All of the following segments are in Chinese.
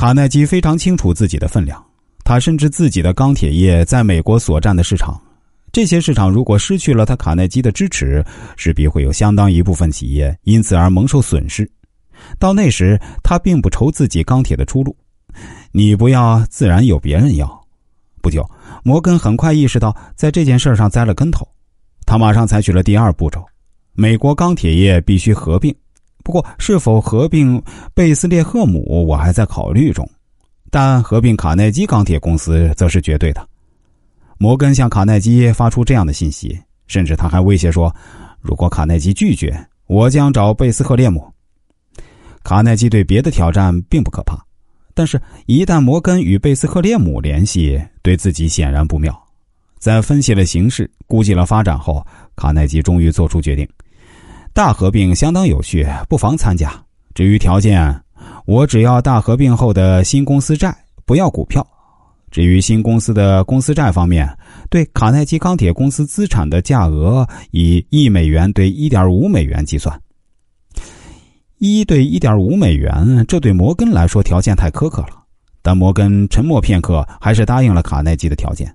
卡耐基非常清楚自己的分量，他深知自己的钢铁业在美国所占的市场。这些市场如果失去了他卡耐基的支持，势必会有相当一部分企业因此而蒙受损失。到那时，他并不愁自己钢铁的出路。你不要，自然有别人要。不久，摩根很快意识到在这件事上栽了跟头，他马上采取了第二步骤：美国钢铁业必须合并。不过，是否合并贝斯列赫姆，我还在考虑中。但合并卡耐基钢铁公司则是绝对的。摩根向卡耐基发出这样的信息，甚至他还威胁说：“如果卡耐基拒绝，我将找贝斯赫列姆。”卡耐基对别的挑战并不可怕，但是，一旦摩根与贝斯赫列姆联系，对自己显然不妙。在分析了形势、估计了发展后，卡耐基终于做出决定：大合并相当有序，不妨参加。至于条件，我只要大合并后的新公司债，不要股票。至于新公司的公司债方面，对卡耐基钢铁公司资产的价额以一美元对一点五美元计算。一对一点五美元，这对摩根来说条件太苛刻了。但摩根沉默片刻，还是答应了卡耐基的条件。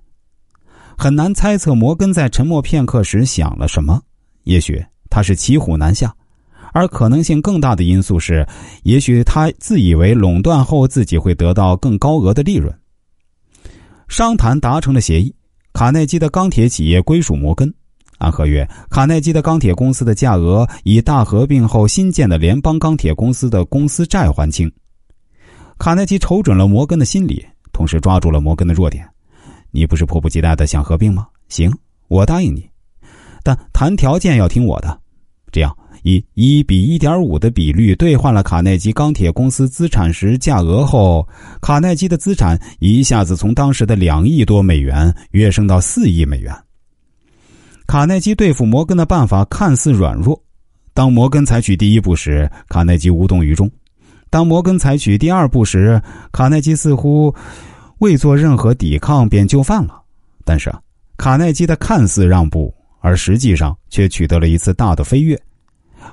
很难猜测摩根在沉默片刻时想了什么。也许他是骑虎难下，而可能性更大的因素是，也许他自以为垄断后自己会得到更高额的利润。商谈达成了协议，卡耐基的钢铁企业归属摩根。按合约，卡耐基的钢铁公司的价额以大合并后新建的联邦钢铁公司的公司债还清。卡耐基瞅准了摩根的心理，同时抓住了摩根的弱点。你不是迫不及待的想合并吗？行，我答应你，但谈条件要听我的。这样。以一比一点五的比率兑换了卡耐基钢铁公司资产时价额后，卡耐基的资产一下子从当时的两亿多美元跃升到四亿美元。卡耐基对付摩根的办法看似软弱，当摩根采取第一步时，卡耐基无动于衷；当摩根采取第二步时，卡耐基似乎未做任何抵抗便就范了。但是啊，卡耐基的看似让步，而实际上却取得了一次大的飞跃。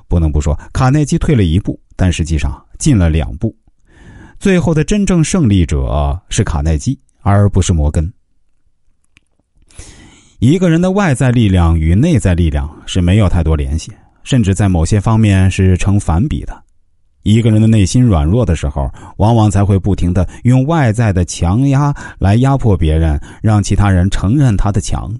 不能不说，卡耐基退了一步，但实际上进了两步。最后的真正胜利者是卡耐基，而不是摩根。一个人的外在力量与内在力量是没有太多联系，甚至在某些方面是成反比的。一个人的内心软弱的时候，往往才会不停的用外在的强压来压迫别人，让其他人承认他的强。